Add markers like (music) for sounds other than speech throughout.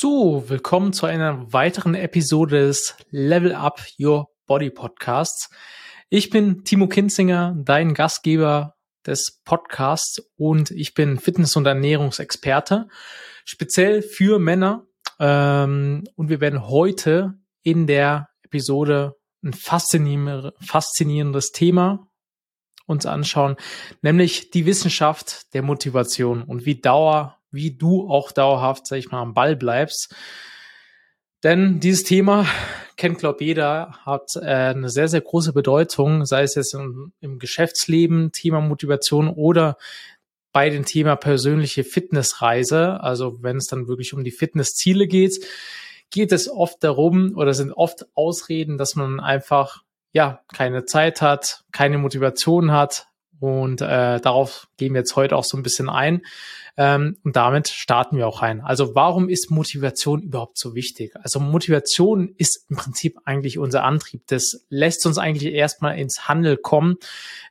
So, willkommen zu einer weiteren Episode des Level Up Your Body Podcasts. Ich bin Timo Kinzinger, dein Gastgeber des Podcasts und ich bin Fitness- und Ernährungsexperte, speziell für Männer. Ähm, und wir werden heute in der Episode ein faszinierendes Thema uns anschauen, nämlich die Wissenschaft der Motivation und wie Dauer wie du auch dauerhaft, sag ich mal, am Ball bleibst. Denn dieses Thema kennt, glaube jeder, hat äh, eine sehr, sehr große Bedeutung, sei es jetzt im, im Geschäftsleben, Thema Motivation oder bei dem Thema persönliche Fitnessreise. Also wenn es dann wirklich um die Fitnessziele geht, geht es oft darum oder sind oft Ausreden, dass man einfach ja keine Zeit hat, keine Motivation hat, und äh, darauf gehen wir jetzt heute auch so ein bisschen ein. Ähm, und damit starten wir auch rein. Also warum ist Motivation überhaupt so wichtig? Also Motivation ist im Prinzip eigentlich unser Antrieb. Das lässt uns eigentlich erstmal ins Handel kommen,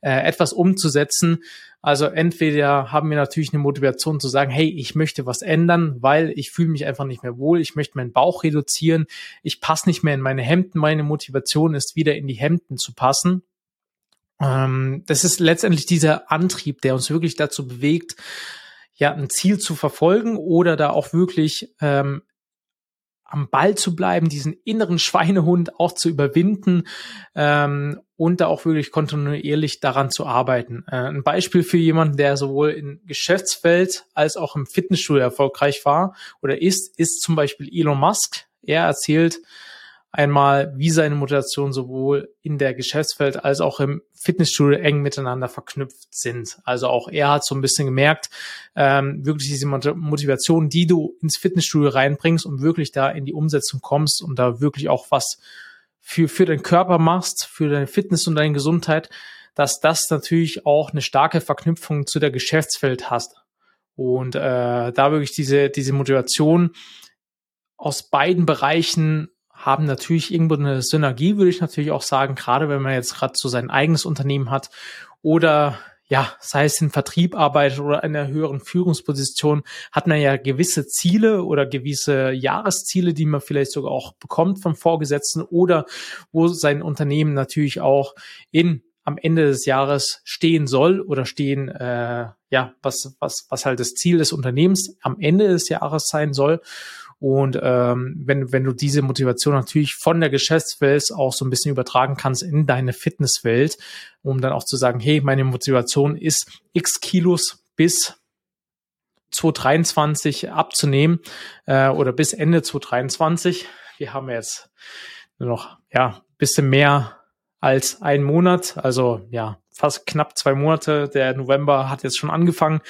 äh, etwas umzusetzen. Also entweder haben wir natürlich eine Motivation zu sagen, hey, ich möchte was ändern, weil ich fühle mich einfach nicht mehr wohl, ich möchte meinen Bauch reduzieren, ich passe nicht mehr in meine Hemden, meine Motivation ist wieder in die Hemden zu passen ähm, das ist letztendlich dieser Antrieb, der uns wirklich dazu bewegt, ja, ein Ziel zu verfolgen oder da auch wirklich ähm, am Ball zu bleiben, diesen inneren (laughs) Schweinehund auch zu überwinden ähm, und da auch wirklich kontinuierlich daran zu arbeiten. Äh, ein Beispiel für jemanden, der sowohl im Geschäftsfeld als auch im Fitnessstudio erfolgreich war oder ist, ist zum Beispiel Elon Musk. Er erzählt einmal, wie seine Motivation sowohl in der Geschäftswelt als auch im Fitnessstudio eng miteinander verknüpft sind. Also auch er hat so ein bisschen gemerkt, ähm, wirklich diese Motivation, die du ins Fitnessstudio reinbringst und wirklich da in die Umsetzung kommst und da wirklich auch was für, für deinen Körper machst, für deine Fitness und deine Gesundheit, dass das natürlich auch eine starke Verknüpfung zu der Geschäftswelt hast. Und äh, da wirklich diese, diese Motivation aus beiden Bereichen haben natürlich irgendwo eine Synergie, würde ich natürlich auch sagen, gerade wenn man jetzt gerade so sein eigenes Unternehmen hat oder ja, sei es in Vertrieb arbeitet oder in einer höheren Führungsposition, hat man ja gewisse Ziele oder gewisse Jahresziele, die man vielleicht sogar auch bekommt vom Vorgesetzten oder wo sein Unternehmen natürlich auch in am Ende des Jahres stehen soll oder stehen, äh, ja, was, was, was halt das Ziel des Unternehmens am Ende des Jahres sein soll. Und ähm, wenn, wenn du diese Motivation natürlich von der Geschäftswelt auch so ein bisschen übertragen kannst in deine Fitnesswelt, um dann auch zu sagen, hey, meine Motivation ist x Kilos bis 2023 abzunehmen äh, oder bis Ende 2023. Wir haben jetzt nur noch ja bisschen mehr als ein Monat, also ja fast knapp zwei Monate. Der November hat jetzt schon angefangen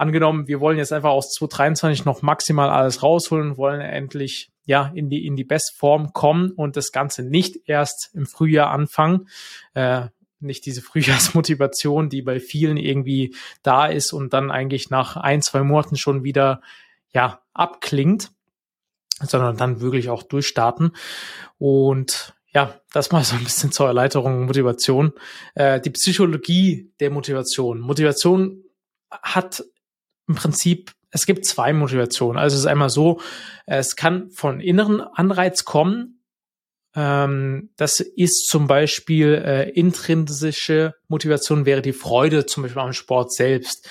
angenommen, wir wollen jetzt einfach aus 2023 noch maximal alles rausholen, wollen endlich ja in die in die Bestform kommen und das Ganze nicht erst im Frühjahr anfangen. Äh, nicht diese (laughs) Frühjahrsmotivation, die bei vielen irgendwie da ist und dann eigentlich nach ein, zwei Monaten schon wieder ja abklingt, sondern dann wirklich auch durchstarten. Und ja, das mal so ein bisschen zur Erleichterung Motivation. Äh, die Psychologie der Motivation. Motivation hat im Prinzip, es gibt zwei Motivationen. Also es ist einmal so, es kann von inneren Anreiz kommen. Ähm, das ist zum Beispiel äh, intrinsische Motivation, wäre die Freude zum Beispiel am Sport selbst.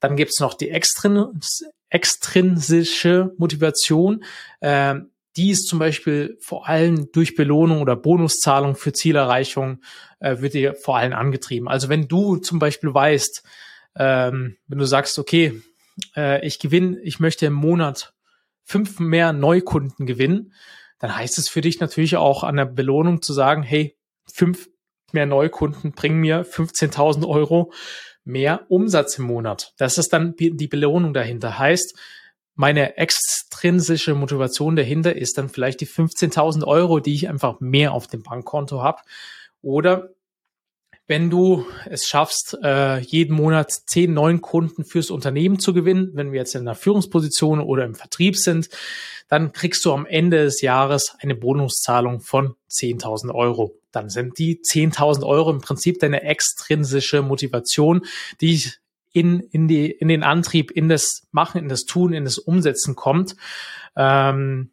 Dann gibt es noch die extrins extrinsische Motivation. Ähm, die ist zum Beispiel vor allem durch Belohnung oder Bonuszahlung für Zielerreichung äh, wird dir vor allem angetrieben. Also wenn du zum Beispiel weißt, ähm, wenn du sagst, okay, äh, ich gewinne, ich möchte im Monat fünf mehr Neukunden gewinnen, dann heißt es für dich natürlich auch an der Belohnung zu sagen, hey, fünf mehr Neukunden bringen mir 15.000 Euro mehr Umsatz im Monat. Das ist dann die Belohnung dahinter. Heißt, meine extrinsische Motivation dahinter ist dann vielleicht die 15.000 Euro, die ich einfach mehr auf dem Bankkonto habe. Oder wenn du es schaffst, äh, jeden Monat zehn neuen Kunden fürs Unternehmen zu gewinnen, wenn wir jetzt in einer Führungsposition oder im Vertrieb sind, dann kriegst du am Ende des Jahres eine Bonuszahlung von 10.000 Euro. Dann sind die 10.000 Euro im Prinzip deine extrinsische Motivation, die in, in, die, in den Antrieb, in das Machen, in das Tun, in das Umsetzen kommt. Ähm,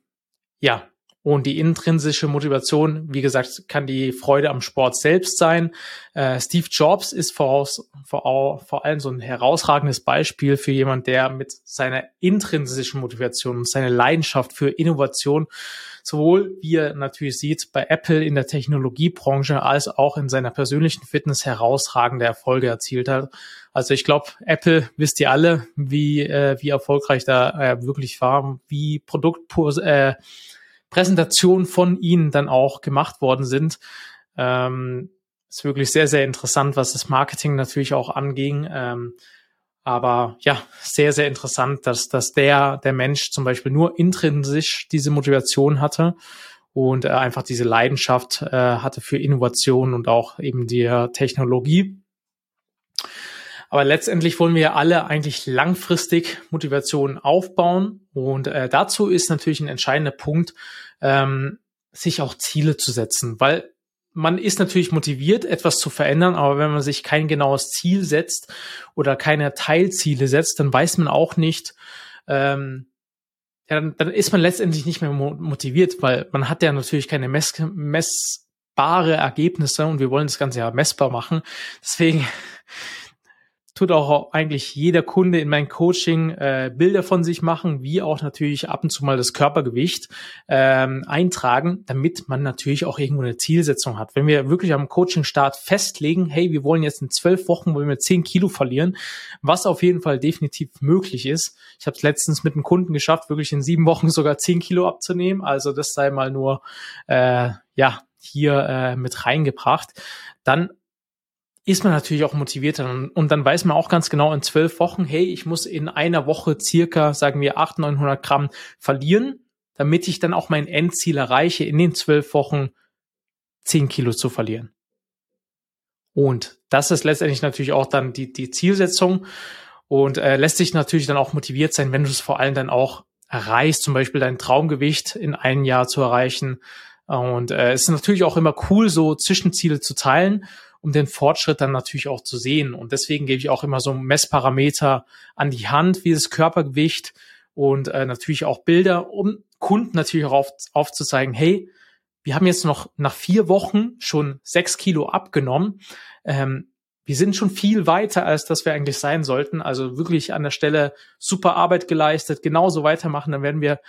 ja, und die intrinsische Motivation, wie gesagt, kann die Freude am Sport selbst sein. Äh, Steve Jobs ist voraus, vor, vor allem so ein herausragendes Beispiel für jemand, der mit seiner intrinsischen Motivation und seiner Leidenschaft für Innovation sowohl, wie er natürlich sieht, bei Apple in der Technologiebranche als auch in seiner persönlichen Fitness herausragende Erfolge erzielt hat. Also ich glaube, Apple wisst ihr alle, wie, äh, wie erfolgreich da äh, wirklich war, wie Produkt äh, Präsentationen von ihnen dann auch gemacht worden sind. Ähm, ist wirklich sehr, sehr interessant, was das Marketing natürlich auch anging. Ähm, aber ja, sehr, sehr interessant, dass, dass der, der Mensch zum Beispiel nur intrinsisch diese Motivation hatte und äh, einfach diese Leidenschaft äh, hatte für Innovation und auch eben die Technologie. Aber letztendlich wollen wir alle eigentlich langfristig Motivation aufbauen. Und äh, dazu ist natürlich ein entscheidender Punkt, ähm, sich auch Ziele zu setzen, weil man ist natürlich motiviert, etwas zu verändern, aber wenn man sich kein genaues Ziel setzt oder keine Teilziele setzt, dann weiß man auch nicht, ähm, ja, dann, dann ist man letztendlich nicht mehr motiviert, weil man hat ja natürlich keine mess messbare Ergebnisse und wir wollen das Ganze ja messbar machen. Deswegen tut auch eigentlich jeder Kunde in meinem Coaching äh, Bilder von sich machen, wie auch natürlich ab und zu mal das Körpergewicht ähm, eintragen, damit man natürlich auch irgendwo eine Zielsetzung hat. Wenn wir wirklich am Coaching-Start festlegen, hey, wir wollen jetzt in zwölf Wochen wollen wir zehn Kilo verlieren, was auf jeden Fall definitiv möglich ist. Ich habe es letztens mit einem Kunden geschafft, wirklich in sieben Wochen sogar zehn Kilo abzunehmen. Also das sei mal nur äh, ja hier äh, mit reingebracht. Dann ist man natürlich auch motivierter und dann weiß man auch ganz genau in zwölf Wochen, hey, ich muss in einer Woche circa, sagen wir, 800, 900 Gramm verlieren, damit ich dann auch mein Endziel erreiche, in den zwölf Wochen zehn Kilo zu verlieren. Und das ist letztendlich natürlich auch dann die, die Zielsetzung und äh, lässt sich natürlich dann auch motiviert sein, wenn du es vor allem dann auch erreichst, zum Beispiel dein Traumgewicht in einem Jahr zu erreichen. Und äh, es ist natürlich auch immer cool, so Zwischenziele zu teilen um den Fortschritt dann natürlich auch zu sehen. Und deswegen gebe ich auch immer so Messparameter an die Hand, wie das Körpergewicht und äh, natürlich auch Bilder, um Kunden natürlich auch auf, aufzuzeigen, hey, wir haben jetzt noch nach vier Wochen schon sechs Kilo abgenommen. Ähm, wir sind schon viel weiter, als dass wir eigentlich sein sollten. Also wirklich an der Stelle super Arbeit geleistet, genauso weitermachen, dann werden wir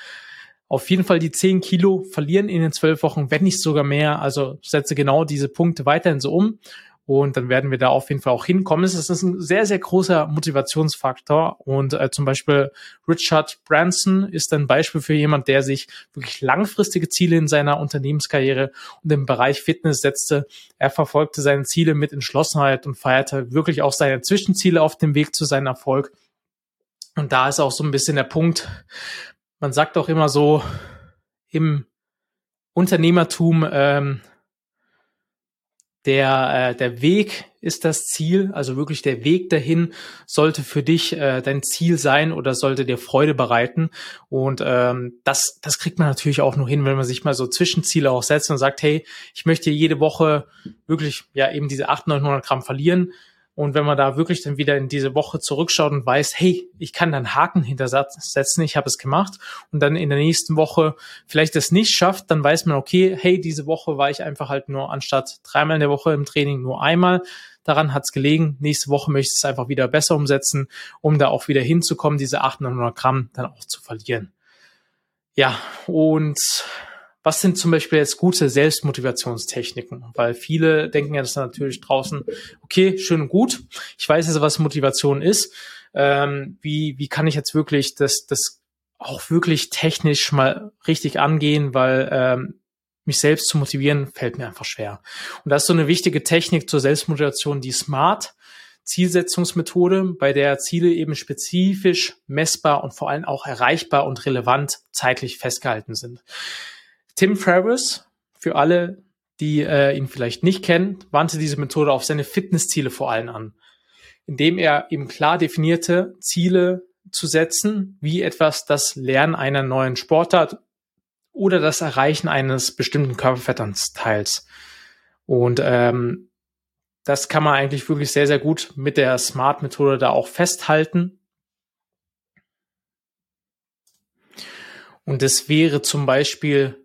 auf jeden Fall die 10 Kilo verlieren in den zwölf Wochen, wenn nicht sogar mehr. Also setze genau diese Punkte weiterhin so um. Und dann werden wir da auf jeden Fall auch hinkommen. Es ist ein sehr, sehr großer Motivationsfaktor. Und äh, zum Beispiel Richard Branson ist ein Beispiel für jemand, der sich wirklich langfristige Ziele in seiner Unternehmenskarriere und im Bereich Fitness setzte. Er verfolgte seine Ziele mit Entschlossenheit und feierte wirklich auch seine Zwischenziele auf dem Weg zu seinem Erfolg. Und da ist auch so ein bisschen der Punkt, man sagt auch immer so im Unternehmertum, ähm, der, äh, der Weg ist das Ziel, also wirklich der Weg dahin sollte für dich äh, dein Ziel sein oder sollte dir Freude bereiten. Und ähm, das, das kriegt man natürlich auch nur hin, wenn man sich mal so Zwischenziele auch setzt und sagt, hey, ich möchte jede Woche wirklich ja eben diese 800, 900 Gramm verlieren und wenn man da wirklich dann wieder in diese Woche zurückschaut und weiß, hey, ich kann dann Haken hintersetzen, ich habe es gemacht und dann in der nächsten Woche vielleicht das nicht schafft, dann weiß man, okay, hey, diese Woche war ich einfach halt nur anstatt dreimal in der Woche im Training nur einmal. Daran hat's gelegen. Nächste Woche möchte ich es einfach wieder besser umsetzen, um da auch wieder hinzukommen, diese 800 Gramm dann auch zu verlieren. Ja, und was sind zum Beispiel jetzt gute Selbstmotivationstechniken? Weil viele denken ja das natürlich draußen, okay, schön und gut, ich weiß jetzt, was Motivation ist. Ähm, wie, wie kann ich jetzt wirklich das, das auch wirklich technisch mal richtig angehen, weil ähm, mich selbst zu motivieren, fällt mir einfach schwer. Und das ist so eine wichtige Technik zur Selbstmotivation, die Smart. Zielsetzungsmethode, bei der Ziele eben spezifisch, messbar und vor allem auch erreichbar und relevant zeitlich festgehalten sind. Tim Ferriss, für alle, die äh, ihn vielleicht nicht kennen, wandte diese Methode auf seine Fitnessziele vor allem an, indem er eben klar definierte Ziele zu setzen, wie etwas das Lernen einer neuen Sportart oder das Erreichen eines bestimmten Körperfettanteils. Und ähm, das kann man eigentlich wirklich sehr, sehr gut mit der Smart-Methode da auch festhalten. Und das wäre zum Beispiel,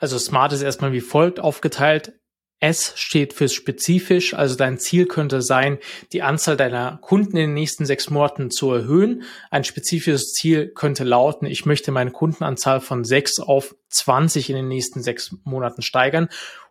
also Smart ist erstmal wie folgt aufgeteilt. S steht für spezifisch, also dein Ziel könnte sein, die Anzahl deiner Kunden in den nächsten sechs Monaten zu erhöhen. Ein spezifisches Ziel könnte lauten, ich möchte meine Kundenanzahl von sechs auf 20 in den nächsten sechs Monaten steigern.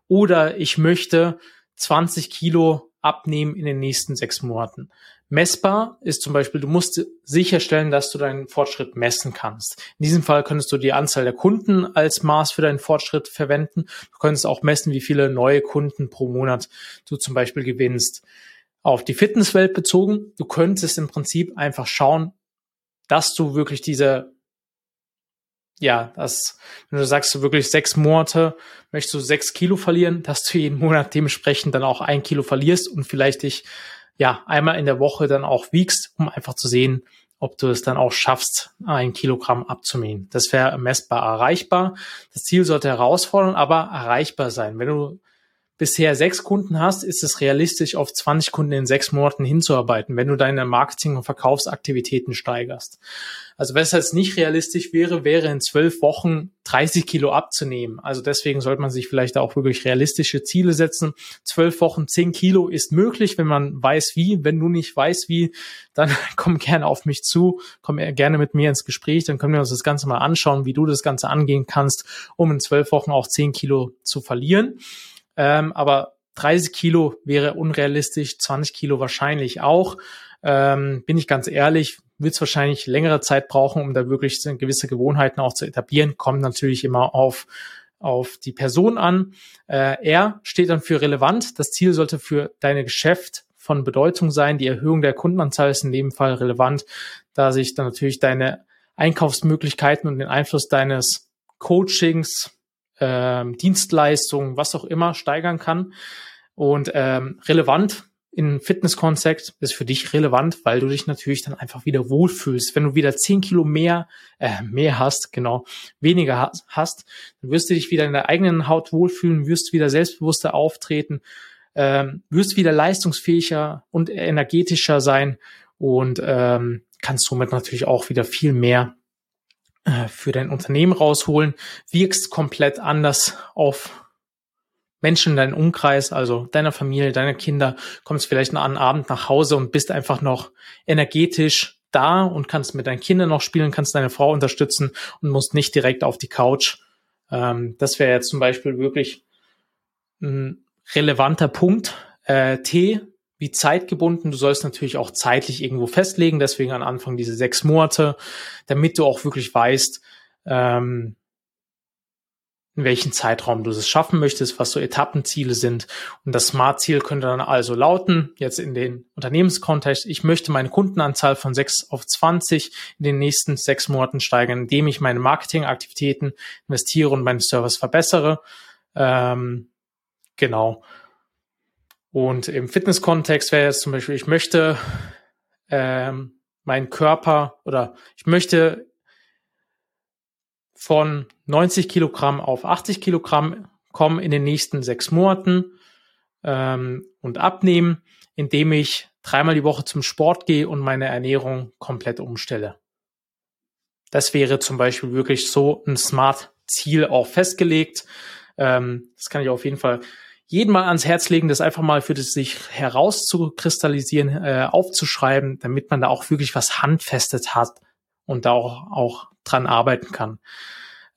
Oder ich möchte 20 Kilo abnehmen in den nächsten sechs Monaten. Messbar ist zum Beispiel, du musst sicherstellen, dass du deinen Fortschritt messen kannst. In diesem Fall könntest du die Anzahl der Kunden als Maß für deinen Fortschritt verwenden. Du könntest auch messen, wie viele neue Kunden pro Monat du zum Beispiel gewinnst. Auf die Fitnesswelt bezogen, du könntest im Prinzip einfach schauen, dass du wirklich diese ja, das, wenn du sagst, du wirklich sechs Monate möchtest du sechs Kilo verlieren, dass du jeden Monat dementsprechend dann auch ein Kilo verlierst und vielleicht dich ja einmal in der Woche dann auch wiegst, um einfach zu sehen, ob du es dann auch schaffst, ein Kilogramm abzunehmen. Das wäre messbar erreichbar. Das Ziel sollte herausfordern, aber erreichbar sein. Wenn du bisher sechs Kunden hast, ist es realistisch, auf 20 Kunden in sechs Monaten hinzuarbeiten, wenn du deine Marketing- und Verkaufsaktivitäten steigerst. Also was jetzt nicht realistisch wäre, wäre in zwölf Wochen 30 Kilo abzunehmen. Also deswegen sollte man sich vielleicht auch wirklich realistische Ziele setzen. Zwölf Wochen 10 Kilo ist möglich, wenn man weiß wie. Wenn du nicht weißt wie, dann (laughs) komm gerne auf mich zu, komm gerne mit mir ins Gespräch, dann können wir uns das Ganze mal anschauen, wie du das Ganze angehen kannst, um in zwölf Wochen auch 10 Kilo zu verlieren. Ähm, aber 30 Kilo wäre unrealistisch, 20 Kilo wahrscheinlich auch. Ähm, bin ich ganz ehrlich, wird es wahrscheinlich längere Zeit brauchen, um da wirklich gewisse Gewohnheiten auch zu etablieren. Kommt natürlich immer auf auf die Person an. Äh, R steht dann für relevant. Das Ziel sollte für deine Geschäft von Bedeutung sein. Die Erhöhung der Kundenanzahl ist in dem Fall relevant, da sich dann natürlich deine Einkaufsmöglichkeiten und den Einfluss deines Coachings ähm, Dienstleistungen, was auch immer steigern kann. Und ähm, relevant in Fitness-Kontext ist für dich relevant, weil du dich natürlich dann einfach wieder wohlfühlst. Wenn du wieder zehn Kilo mehr, äh, mehr hast, genau, weniger hast, dann wirst du dich wieder in der eigenen Haut wohlfühlen, wirst wieder selbstbewusster auftreten, ähm, wirst wieder leistungsfähiger und energetischer sein und ähm, kannst somit natürlich auch wieder viel mehr für dein Unternehmen rausholen, wirkst komplett anders auf Menschen in deinem Umkreis, also deiner Familie, deiner Kinder, kommst vielleicht an Abend nach Hause und bist einfach noch energetisch da und kannst mit deinen Kindern noch spielen, kannst deine Frau unterstützen und musst nicht direkt auf die Couch. Ähm, das wäre jetzt zum Beispiel wirklich ein relevanter Punkt. Äh, T wie zeitgebunden. Du sollst natürlich auch zeitlich irgendwo festlegen, deswegen am Anfang diese sechs Monate, damit du auch wirklich weißt, ähm, in welchem Zeitraum du es schaffen möchtest, was so Etappenziele sind. Und das Smart-Ziel könnte dann also lauten, jetzt in den Unternehmenskontext, ich möchte meine Kundenanzahl von 6 auf 20 in den nächsten sechs Monaten steigern, indem ich meine Marketingaktivitäten investiere und meinen Service verbessere. Ähm, genau. Und im Fitness-Kontext wäre jetzt zum Beispiel, ich möchte ähm, meinen Körper oder ich möchte von 90 Kilogramm auf 80 Kilogramm kommen in den nächsten sechs Monaten ähm, und abnehmen, indem ich dreimal die Woche zum Sport gehe und meine Ernährung komplett umstelle. Das wäre zum Beispiel wirklich so ein Smart-Ziel auch festgelegt. Ähm, das kann ich auf jeden Fall jeden mal ans Herz legen, das einfach mal für das sich herauszukristallisieren, äh, aufzuschreiben, damit man da auch wirklich was Handfestes hat und da auch, auch dran arbeiten kann.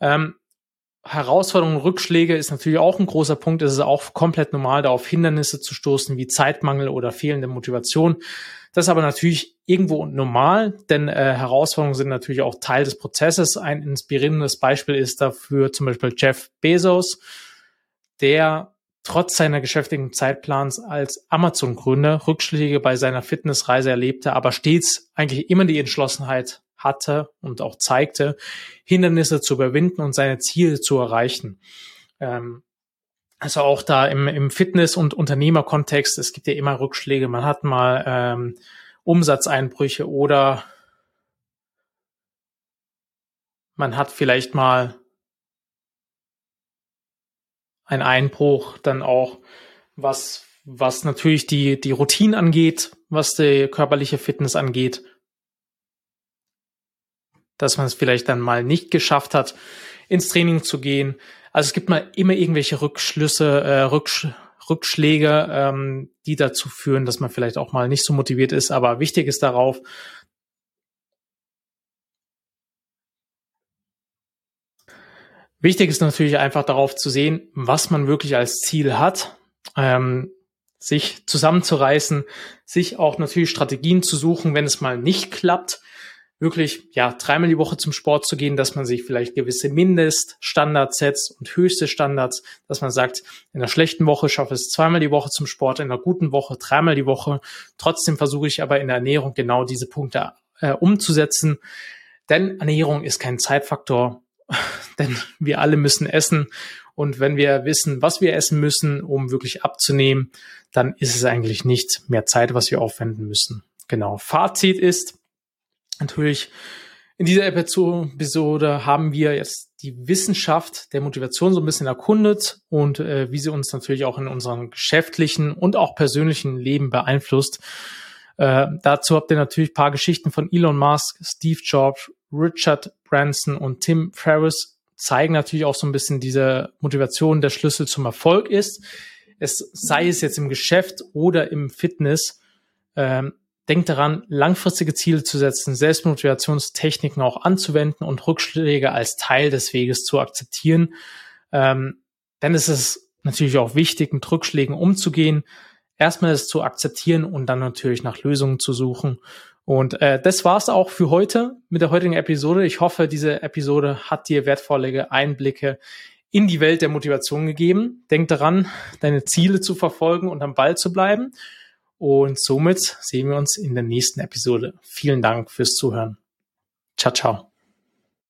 Ähm, Herausforderungen, Rückschläge ist natürlich auch ein großer Punkt. Es ist auch komplett normal, da auf Hindernisse zu stoßen, wie Zeitmangel oder fehlende Motivation. Das ist aber natürlich irgendwo normal, denn äh, Herausforderungen sind natürlich auch Teil des Prozesses. Ein inspirierendes Beispiel ist dafür zum Beispiel Jeff Bezos, der trotz seiner geschäftigen Zeitplans als Amazon-Gründer Rückschläge bei seiner Fitnessreise erlebte, aber stets eigentlich immer die Entschlossenheit hatte und auch zeigte, Hindernisse zu überwinden und seine Ziele zu erreichen. Ähm, also auch da im, im Fitness- und Unternehmerkontext, es gibt ja immer Rückschläge. Man hat mal ähm, Umsatzeinbrüche oder man hat vielleicht mal ein Einbruch dann auch, was was natürlich die, die Routine angeht, was die körperliche Fitness angeht, dass man es vielleicht dann mal nicht geschafft hat, ins Training zu gehen. Also es gibt mal immer irgendwelche Rückschlüsse, äh, Rücksch Rückschläge, ähm, die dazu führen, dass man vielleicht auch mal nicht so motiviert ist. Aber wichtig ist darauf, Wichtig ist natürlich einfach darauf zu sehen, was man wirklich als Ziel hat, ähm, sich zusammenzureißen, sich auch natürlich Strategien zu suchen, wenn es mal nicht klappt, wirklich ja dreimal die Woche zum Sport zu gehen, dass man sich vielleicht gewisse Mindeststandards setzt und höchste Standards, dass man sagt, in einer schlechten Woche schaffe ich es zweimal die Woche zum Sport, in einer guten Woche dreimal die Woche. Trotzdem versuche ich aber in der Ernährung genau diese Punkte äh, umzusetzen, denn Ernährung ist kein Zeitfaktor, (laughs) denn wir alle müssen essen und wenn wir wissen, was wir essen müssen, um wirklich abzunehmen, dann ist es eigentlich nicht mehr Zeit, was wir aufwenden müssen. Genau. Fazit ist, Natürlich, in dieser Episode haben wir jetzt die Wissenschaft der Motivation so ein bisschen erkundet und äh, wie sie uns natürlich auch in unserem geschäftlichen und auch persönlichen Leben beeinflusst. Äh, dazu habt ihr natürlich paar Geschichten von Elon Musk, Steve Jobs, Richard Branson und Tim Ferriss zeigen natürlich auch so ein bisschen diese Motivation der Schlüssel zum Erfolg ist. Es sei es jetzt im Geschäft oder im Fitness. Ähm, Denkt daran, langfristige Ziele zu setzen, Selbstmotivationstechniken auch anzuwenden und Rückschläge als Teil des Weges zu akzeptieren. Ähm, denn es ist natürlich auch wichtig, mit Rückschlägen umzugehen, erstmal es zu akzeptieren und dann natürlich nach Lösungen zu suchen. Und äh, das war's auch für heute mit der heutigen Episode. Ich hoffe, diese Episode hat dir wertvolle Einblicke in die Welt der Motivation gegeben. Denk daran, deine Ziele zu verfolgen und am Ball zu bleiben. Und somit sehen wir uns in der nächsten Episode. Vielen Dank fürs Zuhören. Ciao, ciao.